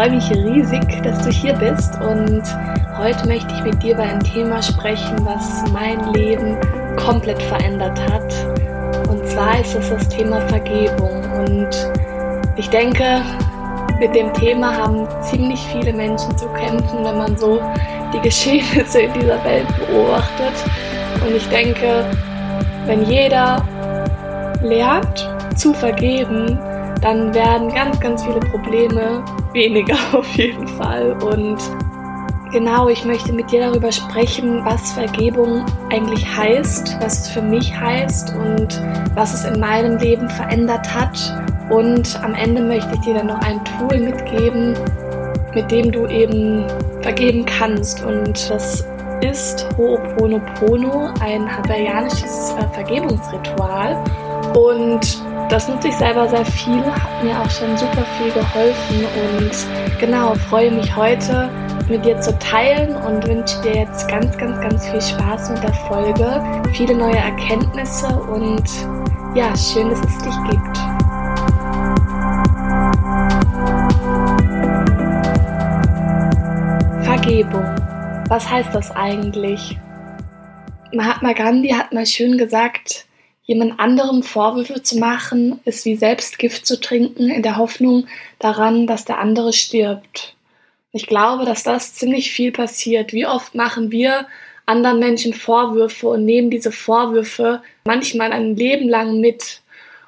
freue mich riesig, dass du hier bist und heute möchte ich mit dir über ein Thema sprechen, was mein Leben komplett verändert hat. Und zwar ist es das Thema Vergebung. Und ich denke, mit dem Thema haben ziemlich viele Menschen zu kämpfen, wenn man so die Geschehnisse in dieser Welt beobachtet. Und ich denke, wenn jeder lernt zu vergeben, dann werden ganz, ganz viele Probleme weniger auf jeden Fall. Und genau, ich möchte mit dir darüber sprechen, was Vergebung eigentlich heißt, was es für mich heißt und was es in meinem Leben verändert hat. Und am Ende möchte ich dir dann noch ein Tool mitgeben, mit dem du eben vergeben kannst. Und das ist Ho'oponopono, ein hawaiianisches äh, Vergebungsritual. Und das nutze ich selber sehr viel, hat mir auch schon super viel geholfen. Und genau, freue mich heute mit dir zu teilen und wünsche dir jetzt ganz, ganz, ganz viel Spaß mit der Folge, viele neue Erkenntnisse und ja, schön, dass es dich gibt. Vergebung. Was heißt das eigentlich? Mahatma Gandhi hat mal schön gesagt, jemand anderem Vorwürfe zu machen, ist wie selbst Gift zu trinken, in der Hoffnung daran, dass der andere stirbt. Ich glaube, dass das ziemlich viel passiert. Wie oft machen wir anderen Menschen Vorwürfe und nehmen diese Vorwürfe manchmal ein Leben lang mit.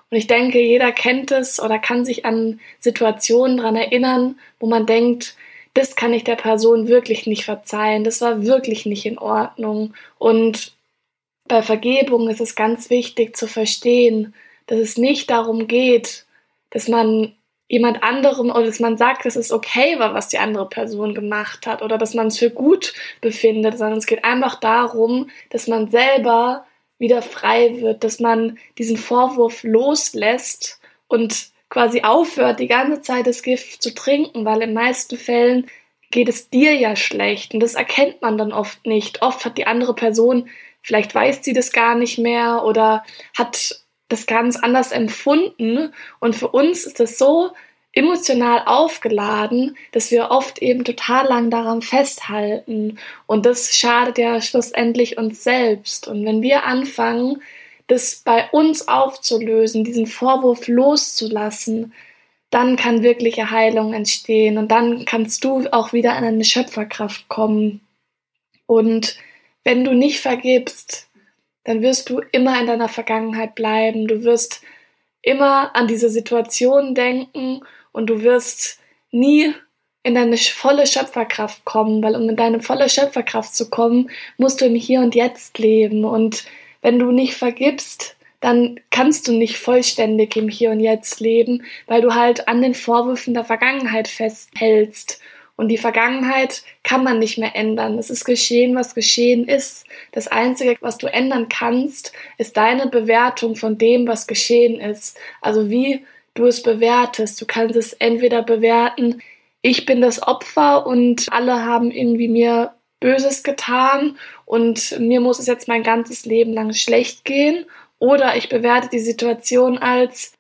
Und ich denke, jeder kennt es oder kann sich an Situationen daran erinnern, wo man denkt, das kann ich der Person wirklich nicht verzeihen, das war wirklich nicht in Ordnung. Und bei Vergebung ist es ganz wichtig zu verstehen, dass es nicht darum geht, dass man jemand anderem oder dass man sagt, dass es okay war, was die andere Person gemacht hat oder dass man es für gut befindet, sondern es geht einfach darum, dass man selber wieder frei wird, dass man diesen Vorwurf loslässt und quasi aufhört, die ganze Zeit das Gift zu trinken, weil in meisten Fällen geht es dir ja schlecht und das erkennt man dann oft nicht. Oft hat die andere Person, vielleicht weiß sie das gar nicht mehr oder hat das ganz anders empfunden. Und für uns ist das so emotional aufgeladen, dass wir oft eben total lang daran festhalten. Und das schadet ja schlussendlich uns selbst. Und wenn wir anfangen, das bei uns aufzulösen, diesen Vorwurf loszulassen, dann kann wirkliche Heilung entstehen. Und dann kannst du auch wieder an eine Schöpferkraft kommen. Und wenn du nicht vergibst, dann wirst du immer in deiner Vergangenheit bleiben. Du wirst immer an diese Situation denken und du wirst nie in deine volle Schöpferkraft kommen, weil um in deine volle Schöpferkraft zu kommen, musst du im Hier und Jetzt leben und wenn du nicht vergibst, dann kannst du nicht vollständig im Hier und Jetzt leben, weil du halt an den Vorwürfen der Vergangenheit festhältst. Und die Vergangenheit kann man nicht mehr ändern. Es ist geschehen, was geschehen ist. Das Einzige, was du ändern kannst, ist deine Bewertung von dem, was geschehen ist. Also wie du es bewertest. Du kannst es entweder bewerten, ich bin das Opfer und alle haben irgendwie mir Böses getan und mir muss es jetzt mein ganzes Leben lang schlecht gehen. Oder ich bewerte die Situation als,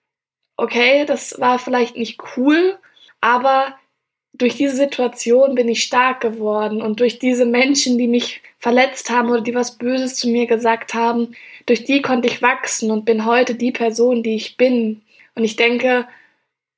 okay, das war vielleicht nicht cool, aber durch diese Situation bin ich stark geworden und durch diese Menschen, die mich verletzt haben oder die was Böses zu mir gesagt haben, durch die konnte ich wachsen und bin heute die Person, die ich bin. Und ich denke,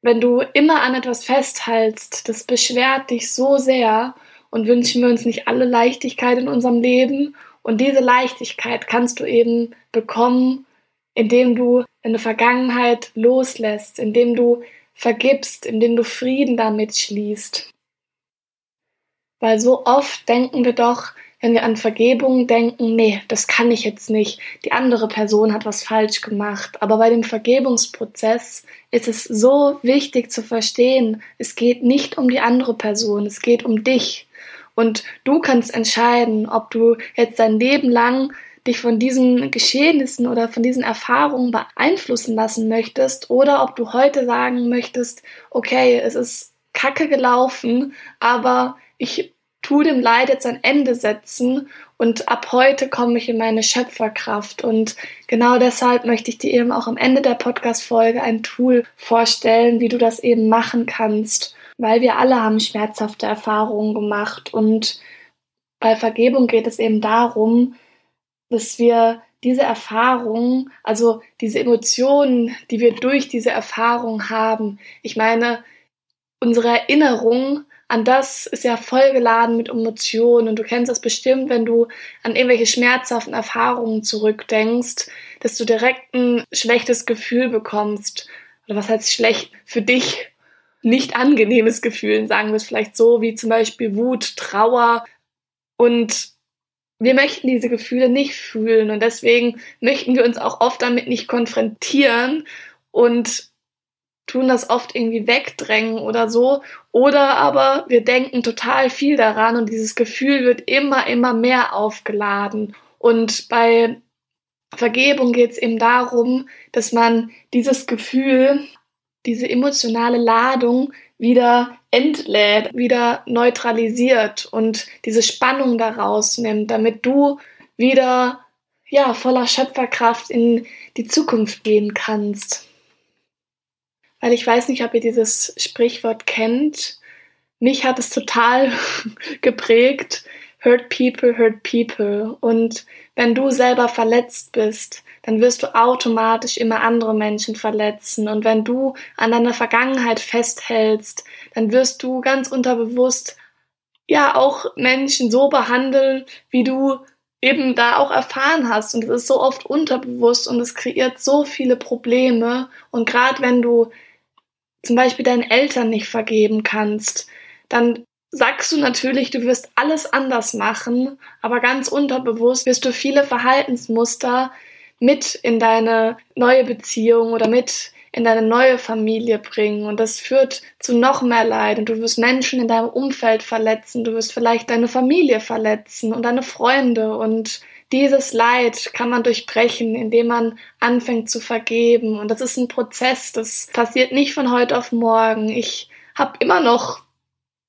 wenn du immer an etwas festhältst, das beschwert dich so sehr und wünschen wir uns nicht alle Leichtigkeit in unserem Leben. Und diese Leichtigkeit kannst du eben bekommen, indem du in der Vergangenheit loslässt, indem du vergibst, indem du Frieden damit schließt. Weil so oft denken wir doch, wenn wir an Vergebung denken, nee, das kann ich jetzt nicht, die andere Person hat was falsch gemacht. Aber bei dem Vergebungsprozess ist es so wichtig zu verstehen, es geht nicht um die andere Person, es geht um dich. Und du kannst entscheiden, ob du jetzt dein Leben lang dich von diesen Geschehnissen oder von diesen Erfahrungen beeinflussen lassen möchtest oder ob du heute sagen möchtest, okay, es ist kacke gelaufen, aber ich tu dem Leid jetzt ein Ende setzen und ab heute komme ich in meine Schöpferkraft. Und genau deshalb möchte ich dir eben auch am Ende der Podcast-Folge ein Tool vorstellen, wie du das eben machen kannst. Weil wir alle haben schmerzhafte Erfahrungen gemacht. Und bei Vergebung geht es eben darum, dass wir diese Erfahrung, also diese Emotionen, die wir durch diese Erfahrung haben, ich meine, unsere Erinnerung an das ist ja vollgeladen mit Emotionen und du kennst das bestimmt, wenn du an irgendwelche schmerzhaften Erfahrungen zurückdenkst, dass du direkt ein schlechtes Gefühl bekommst. Oder was heißt schlecht für dich? Nicht angenehmes Gefühl, sagen wir es vielleicht so, wie zum Beispiel Wut, Trauer. Und wir möchten diese Gefühle nicht fühlen und deswegen möchten wir uns auch oft damit nicht konfrontieren und tun das oft irgendwie wegdrängen oder so. Oder aber wir denken total viel daran und dieses Gefühl wird immer, immer mehr aufgeladen. Und bei Vergebung geht es eben darum, dass man dieses Gefühl, diese emotionale Ladung wieder entlädt, wieder neutralisiert und diese Spannung daraus nimmt, damit du wieder ja voller Schöpferkraft in die Zukunft gehen kannst weil ich weiß nicht, ob ihr dieses Sprichwort kennt. Mich hat es total geprägt. Hurt people, hurt people. Und wenn du selber verletzt bist, dann wirst du automatisch immer andere Menschen verletzen. Und wenn du an deiner Vergangenheit festhältst, dann wirst du ganz unterbewusst ja auch Menschen so behandeln, wie du eben da auch erfahren hast. Und es ist so oft unterbewusst und es kreiert so viele Probleme. Und gerade wenn du zum Beispiel deinen Eltern nicht vergeben kannst, dann sagst du natürlich, du wirst alles anders machen, aber ganz unterbewusst wirst du viele Verhaltensmuster mit in deine neue Beziehung oder mit in deine neue Familie bringen. Und das führt zu noch mehr Leid. Und du wirst Menschen in deinem Umfeld verletzen, du wirst vielleicht deine Familie verletzen und deine Freunde. Und dieses Leid kann man durchbrechen, indem man anfängt zu vergeben. Und das ist ein Prozess, das passiert nicht von heute auf morgen. Ich habe immer noch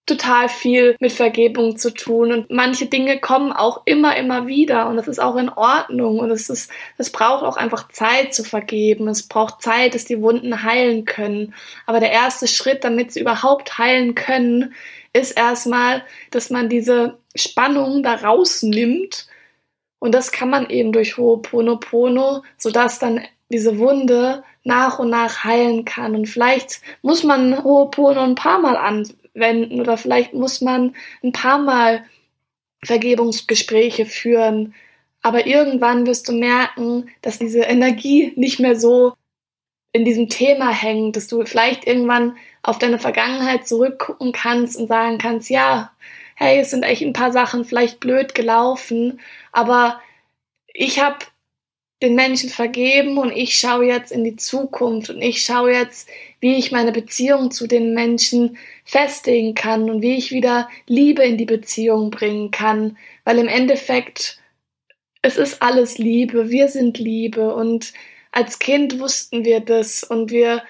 total viel mit Vergebung zu tun und manche Dinge kommen auch immer, immer wieder und das ist auch in Ordnung und es ist, es braucht auch einfach Zeit zu vergeben. Es braucht Zeit, dass die Wunden heilen können. Aber der erste Schritt, damit sie überhaupt heilen können, ist erstmal, dass man diese Spannung da rausnimmt und das kann man eben durch Ho'oponopono, sodass dann diese Wunde nach und nach heilen kann. Und vielleicht muss man Ho'opono ein paar Mal anwenden oder vielleicht muss man ein paar Mal Vergebungsgespräche führen. Aber irgendwann wirst du merken, dass diese Energie nicht mehr so in diesem Thema hängt, dass du vielleicht irgendwann auf deine Vergangenheit zurückgucken kannst und sagen kannst, ja, hey, es sind echt ein paar Sachen vielleicht blöd gelaufen, aber ich habe den Menschen vergeben und ich schaue jetzt in die Zukunft und ich schaue jetzt, wie ich meine Beziehung zu den Menschen festigen kann und wie ich wieder Liebe in die Beziehung bringen kann, weil im Endeffekt es ist alles Liebe, wir sind Liebe und als Kind wussten wir das und wir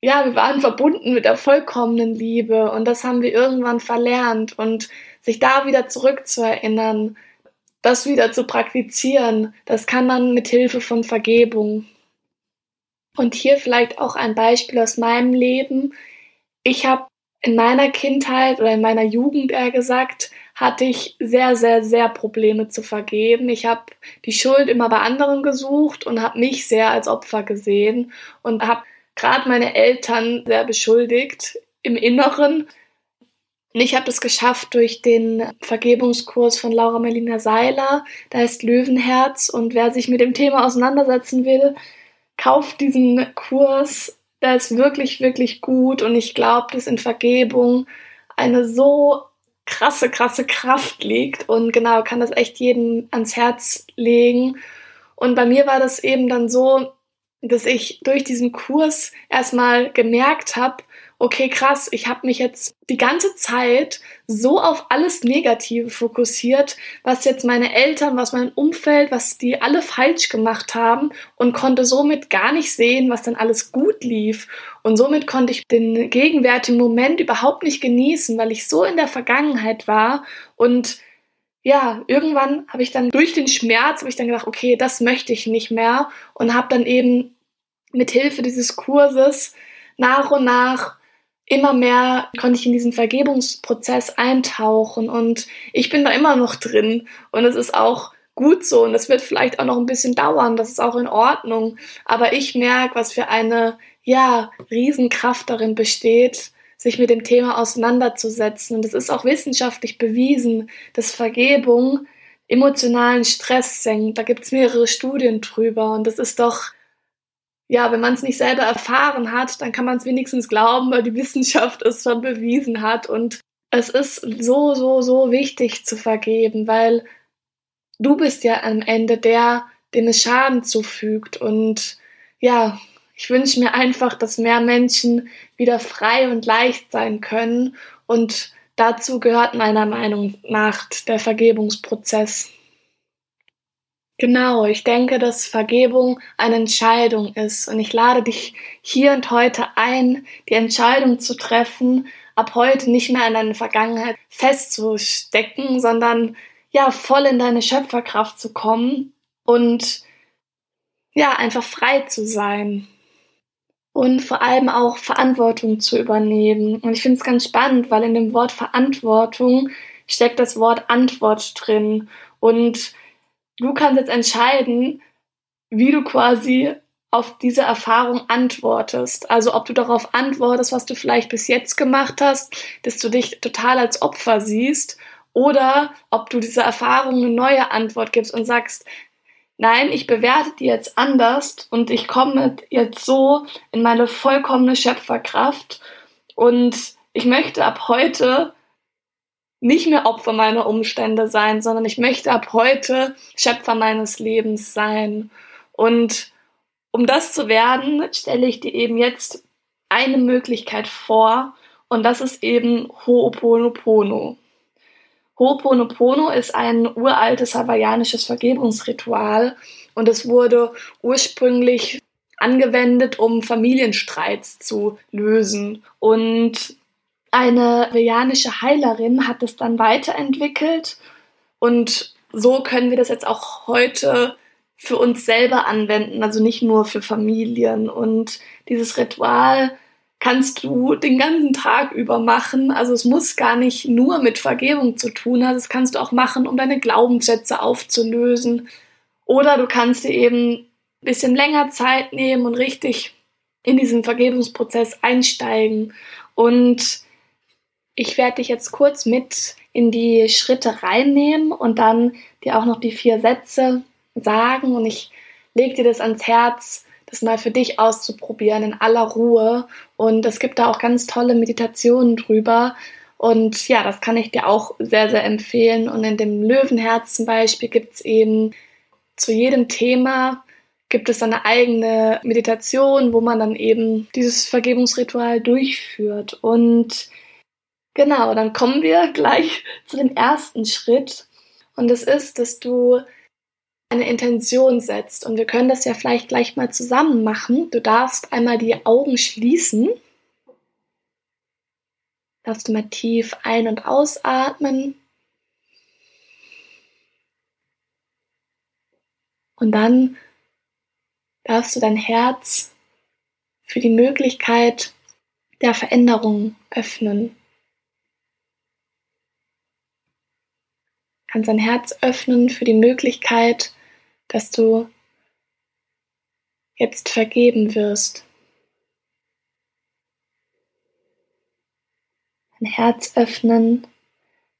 ja, wir waren verbunden mit der vollkommenen Liebe und das haben wir irgendwann verlernt und sich da wieder zurückzuerinnern, das wieder zu praktizieren, das kann man mit Hilfe von Vergebung. Und hier vielleicht auch ein Beispiel aus meinem Leben. Ich habe in meiner Kindheit oder in meiner Jugend eher gesagt, hatte ich sehr, sehr, sehr Probleme zu vergeben. Ich habe die Schuld immer bei anderen gesucht und habe mich sehr als Opfer gesehen und habe gerade meine Eltern sehr beschuldigt im Inneren. Und ich habe das geschafft durch den Vergebungskurs von Laura Melina Seiler. Da ist Löwenherz. Und wer sich mit dem Thema auseinandersetzen will, kauft diesen Kurs. Der ist wirklich, wirklich gut. Und ich glaube, dass in Vergebung eine so krasse, krasse Kraft liegt. Und genau, kann das echt jedem ans Herz legen. Und bei mir war das eben dann so, dass ich durch diesen Kurs erstmal gemerkt habe okay, krass, ich habe mich jetzt die ganze Zeit so auf alles Negative fokussiert, was jetzt meine Eltern, was mein Umfeld, was die alle falsch gemacht haben und konnte somit gar nicht sehen, was dann alles gut lief. Und somit konnte ich den gegenwärtigen Moment überhaupt nicht genießen, weil ich so in der Vergangenheit war und ja, irgendwann habe ich dann durch den Schmerz habe ich dann gedacht, okay, das möchte ich nicht mehr und habe dann eben mit Hilfe dieses Kurses nach und nach immer mehr konnte ich in diesen Vergebungsprozess eintauchen und ich bin da immer noch drin und es ist auch gut so und es wird vielleicht auch noch ein bisschen dauern, das ist auch in Ordnung, aber ich merke, was für eine ja, Riesenkraft darin besteht, sich mit dem Thema auseinanderzusetzen und es ist auch wissenschaftlich bewiesen, dass Vergebung emotionalen Stress senkt. Da gibt es mehrere Studien drüber und das ist doch ja, wenn man es nicht selber erfahren hat, dann kann man es wenigstens glauben, weil die Wissenschaft es schon bewiesen hat. Und es ist so, so, so wichtig zu vergeben, weil du bist ja am Ende der, dem es Schaden zufügt. Und ja, ich wünsche mir einfach, dass mehr Menschen wieder frei und leicht sein können. Und dazu gehört meiner Meinung nach der Vergebungsprozess. Genau, ich denke, dass Vergebung eine Entscheidung ist. Und ich lade dich hier und heute ein, die Entscheidung zu treffen, ab heute nicht mehr an deine Vergangenheit festzustecken, sondern ja, voll in deine Schöpferkraft zu kommen und ja, einfach frei zu sein. Und vor allem auch Verantwortung zu übernehmen. Und ich finde es ganz spannend, weil in dem Wort Verantwortung steckt das Wort Antwort drin. Und du kannst jetzt entscheiden, wie du quasi auf diese Erfahrung antwortest. Also ob du darauf antwortest, was du vielleicht bis jetzt gemacht hast, dass du dich total als Opfer siehst, oder ob du dieser Erfahrung eine neue Antwort gibst und sagst, nein, ich bewerte die jetzt anders und ich komme jetzt so in meine vollkommene Schöpferkraft und ich möchte ab heute nicht mehr Opfer meiner Umstände sein, sondern ich möchte ab heute Schöpfer meines Lebens sein. Und um das zu werden, stelle ich dir eben jetzt eine Möglichkeit vor und das ist eben Ho'oponopono. Ho'oponopono ist ein uraltes hawaiianisches Vergebungsritual und es wurde ursprünglich angewendet, um Familienstreits zu lösen. Und eine veganische Heilerin hat es dann weiterentwickelt und so können wir das jetzt auch heute für uns selber anwenden, also nicht nur für Familien. Und dieses Ritual kannst du den ganzen Tag über machen. Also es muss gar nicht nur mit Vergebung zu tun haben. Das kannst du auch machen, um deine Glaubenssätze aufzulösen. Oder du kannst dir eben ein bisschen länger Zeit nehmen und richtig in diesen Vergebungsprozess einsteigen. Und ich werde dich jetzt kurz mit in die Schritte reinnehmen und dann dir auch noch die vier Sätze sagen. Und ich lege dir das ans Herz, das mal für dich auszuprobieren in aller Ruhe. Und es gibt da auch ganz tolle Meditationen drüber. Und ja, das kann ich dir auch sehr, sehr empfehlen. Und in dem Löwenherz zum Beispiel gibt es eben zu jedem Thema gibt es eine eigene Meditation, wo man dann eben dieses Vergebungsritual durchführt. Und Genau, dann kommen wir gleich zu dem ersten Schritt. Und das ist, dass du eine Intention setzt. Und wir können das ja vielleicht gleich mal zusammen machen. Du darfst einmal die Augen schließen. Darfst du mal tief ein- und ausatmen. Und dann darfst du dein Herz für die Möglichkeit der Veränderung öffnen. Kannst dein Herz öffnen für die Möglichkeit, dass du jetzt vergeben wirst. Dein Herz öffnen,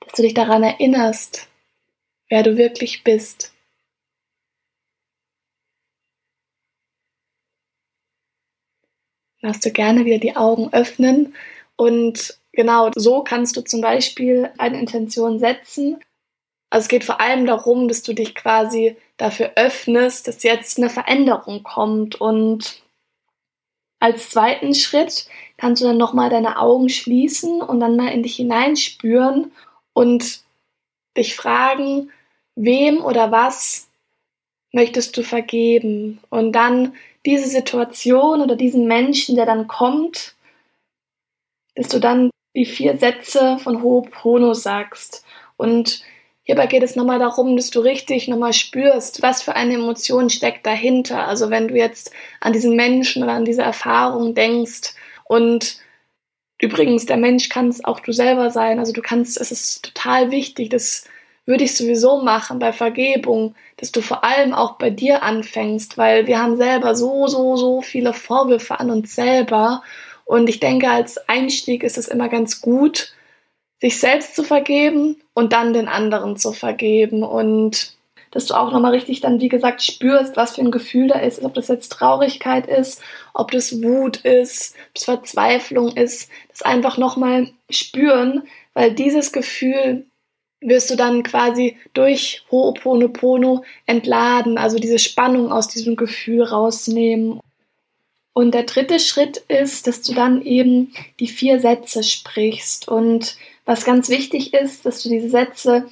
dass du dich daran erinnerst, wer du wirklich bist. Lass du gerne wieder die Augen öffnen und genau so kannst du zum Beispiel eine Intention setzen, also es geht vor allem darum, dass du dich quasi dafür öffnest, dass jetzt eine Veränderung kommt und Als zweiten Schritt kannst du dann nochmal deine Augen schließen und dann mal in dich hineinspüren und dich fragen, wem oder was möchtest du vergeben? Und dann diese Situation oder diesen Menschen, der dann kommt, dass du dann die vier Sätze von Ho'oponopono sagst. Und hierbei geht es nochmal darum, dass du richtig nochmal spürst, was für eine Emotion steckt dahinter. Also wenn du jetzt an diesen Menschen oder an diese Erfahrung denkst und übrigens, der Mensch kann es auch du selber sein. Also du kannst, es ist total wichtig, das würde ich sowieso machen bei Vergebung, dass du vor allem auch bei dir anfängst, weil wir haben selber so, so, so viele Vorwürfe an uns selber. Und ich denke, als Einstieg ist es immer ganz gut, sich selbst zu vergeben und dann den anderen zu vergeben. Und dass du auch nochmal richtig dann, wie gesagt, spürst, was für ein Gefühl da ist, ob das jetzt Traurigkeit ist, ob das Wut ist, ob das Verzweiflung ist, das einfach nochmal spüren, weil dieses Gefühl wirst du dann quasi durch Ho'oponopono entladen, also diese Spannung aus diesem Gefühl rausnehmen. Und der dritte Schritt ist, dass du dann eben die vier Sätze sprichst. Und was ganz wichtig ist, dass du diese Sätze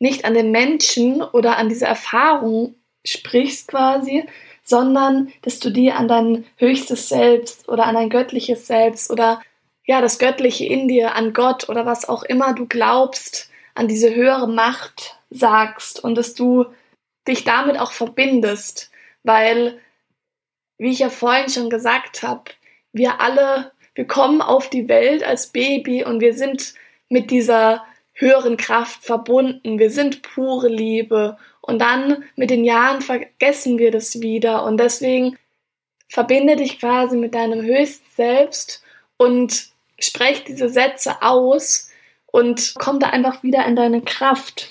nicht an den Menschen oder an diese Erfahrung sprichst quasi, sondern dass du die an dein höchstes Selbst oder an dein göttliches Selbst oder ja, das Göttliche in dir, an Gott oder was auch immer du glaubst, an diese höhere Macht sagst und dass du dich damit auch verbindest, weil, wie ich ja vorhin schon gesagt habe, wir alle, wir kommen auf die Welt als Baby und wir sind mit dieser höheren Kraft verbunden. Wir sind pure Liebe. Und dann mit den Jahren vergessen wir das wieder. Und deswegen verbinde dich quasi mit deinem höchsten Selbst und sprech diese Sätze aus, und komm da einfach wieder in deine Kraft.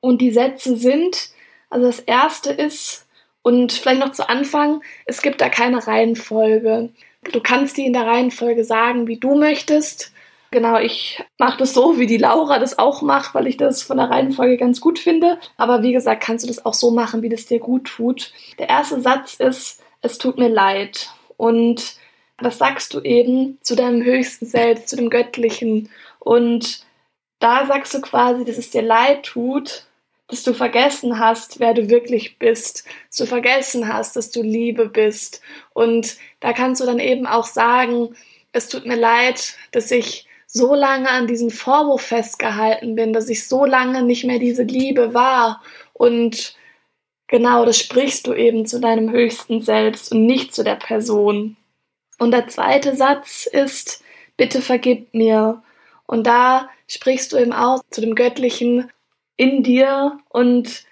Und die Sätze sind, also das erste ist, und vielleicht noch zu Anfang, es gibt da keine Reihenfolge. Du kannst die in der Reihenfolge sagen, wie du möchtest. Genau, ich mache das so, wie die Laura das auch macht, weil ich das von der Reihenfolge ganz gut finde. Aber wie gesagt, kannst du das auch so machen, wie das dir gut tut. Der erste Satz ist, es tut mir leid. Und das sagst du eben zu deinem höchsten Selbst, zu dem Göttlichen. Und da sagst du quasi, dass es dir leid tut, dass du vergessen hast, wer du wirklich bist, dass du vergessen hast, dass du Liebe bist. Und da kannst du dann eben auch sagen, es tut mir leid, dass ich so lange an diesem Vorwurf festgehalten bin, dass ich so lange nicht mehr diese Liebe war. Und genau, das sprichst du eben zu deinem höchsten Selbst und nicht zu der Person. Und der zweite Satz ist, bitte vergib mir. Und da sprichst du eben aus zu dem Göttlichen in dir und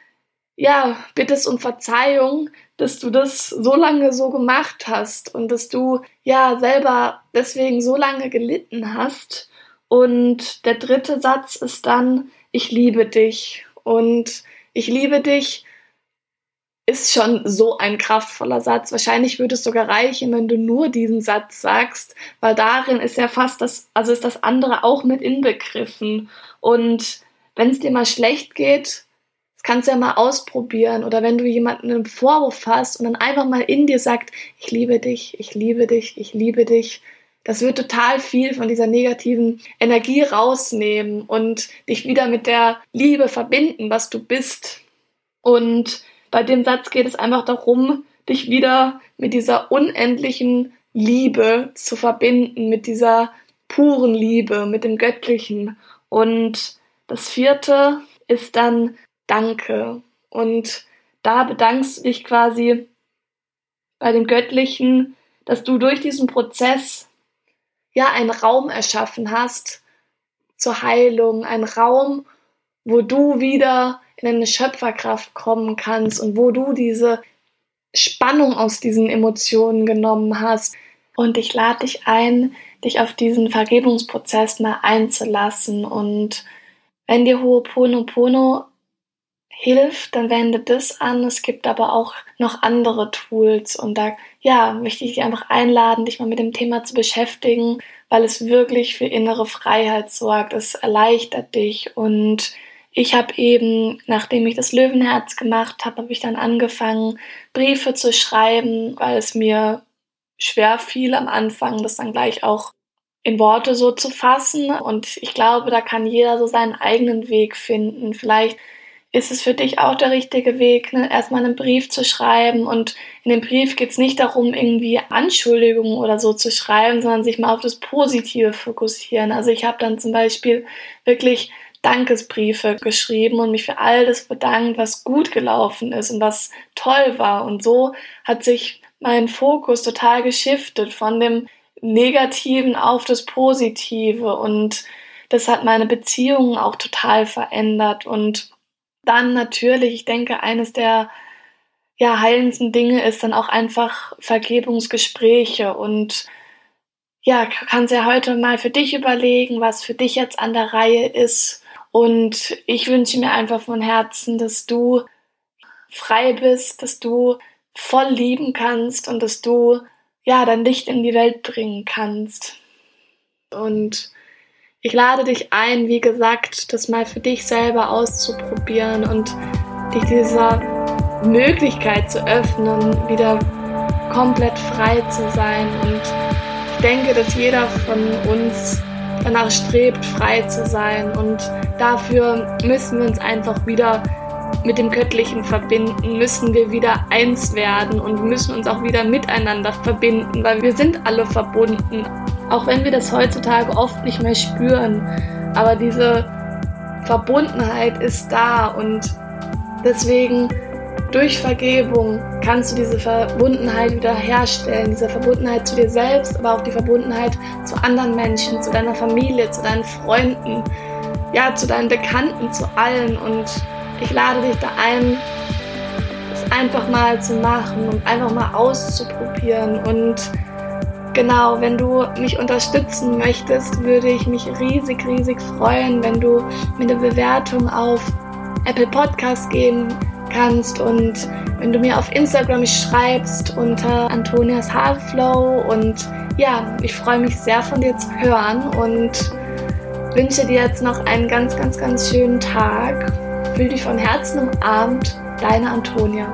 ja, bittest um Verzeihung, dass du das so lange so gemacht hast und dass du ja selber deswegen so lange gelitten hast. Und der dritte Satz ist dann, ich liebe dich. Und ich liebe dich ist schon so ein kraftvoller Satz. Wahrscheinlich würde es sogar reichen, wenn du nur diesen Satz sagst, weil darin ist ja fast das, also ist das andere auch mit inbegriffen. Und wenn es dir mal schlecht geht, das kannst du ja mal ausprobieren. Oder wenn du jemanden einen Vorwurf hast und dann einfach mal in dir sagt, ich liebe dich, ich liebe dich, ich liebe dich. Das wird total viel von dieser negativen Energie rausnehmen und dich wieder mit der Liebe verbinden, was du bist. Und bei dem Satz geht es einfach darum, dich wieder mit dieser unendlichen Liebe zu verbinden, mit dieser puren Liebe, mit dem Göttlichen. Und das vierte ist dann Danke. Und da bedankst du dich quasi bei dem Göttlichen, dass du durch diesen Prozess ja einen Raum erschaffen hast zur Heilung, einen Raum, wo du wieder in eine Schöpferkraft kommen kannst und wo du diese Spannung aus diesen Emotionen genommen hast. Und ich lade dich ein, dich auf diesen Vergebungsprozess mal einzulassen. Und wenn dir Ho'oponopono hilft, dann wende das an. Es gibt aber auch noch andere Tools. Und da, ja, möchte ich dich einfach einladen, dich mal mit dem Thema zu beschäftigen, weil es wirklich für innere Freiheit sorgt. Es erleichtert dich und ich habe eben, nachdem ich das Löwenherz gemacht habe, habe ich dann angefangen, Briefe zu schreiben, weil es mir schwer fiel am Anfang, das dann gleich auch in Worte so zu fassen. Und ich glaube, da kann jeder so seinen eigenen Weg finden. Vielleicht ist es für dich auch der richtige Weg, ne? erstmal einen Brief zu schreiben. Und in dem Brief geht es nicht darum, irgendwie Anschuldigungen oder so zu schreiben, sondern sich mal auf das Positive fokussieren. Also ich habe dann zum Beispiel wirklich Dankesbriefe geschrieben und mich für all das bedankt, was gut gelaufen ist und was toll war. Und so hat sich mein Fokus total geschiftet von dem Negativen auf das Positive. Und das hat meine Beziehungen auch total verändert. Und dann natürlich, ich denke, eines der ja, heilendsten Dinge ist dann auch einfach Vergebungsgespräche. Und ja, kannst ja heute mal für dich überlegen, was für dich jetzt an der Reihe ist. Und ich wünsche mir einfach von Herzen, dass du frei bist, dass du voll lieben kannst und dass du ja, dein Licht in die Welt bringen kannst. Und ich lade dich ein, wie gesagt, das mal für dich selber auszuprobieren und dich dieser Möglichkeit zu öffnen, wieder komplett frei zu sein. Und ich denke, dass jeder von uns danach strebt, frei zu sein. Und dafür müssen wir uns einfach wieder mit dem Göttlichen verbinden, müssen wir wieder eins werden und müssen uns auch wieder miteinander verbinden, weil wir sind alle verbunden, auch wenn wir das heutzutage oft nicht mehr spüren. Aber diese Verbundenheit ist da und deswegen durch Vergebung kannst du diese Verbundenheit wieder herstellen, diese Verbundenheit zu dir selbst, aber auch die Verbundenheit zu anderen Menschen, zu deiner Familie, zu deinen Freunden, ja, zu deinen Bekannten, zu allen und ich lade dich da ein, es einfach mal zu machen und einfach mal auszuprobieren. Und genau, wenn du mich unterstützen möchtest, würde ich mich riesig, riesig freuen, wenn du mir eine Bewertung auf Apple Podcast geben kannst und wenn du mir auf Instagram schreibst unter Antonias Haarflow und ja, ich freue mich sehr von dir zu hören und wünsche dir jetzt noch einen ganz, ganz, ganz schönen Tag Fühl dich von Herzen umarmt, deine Antonia.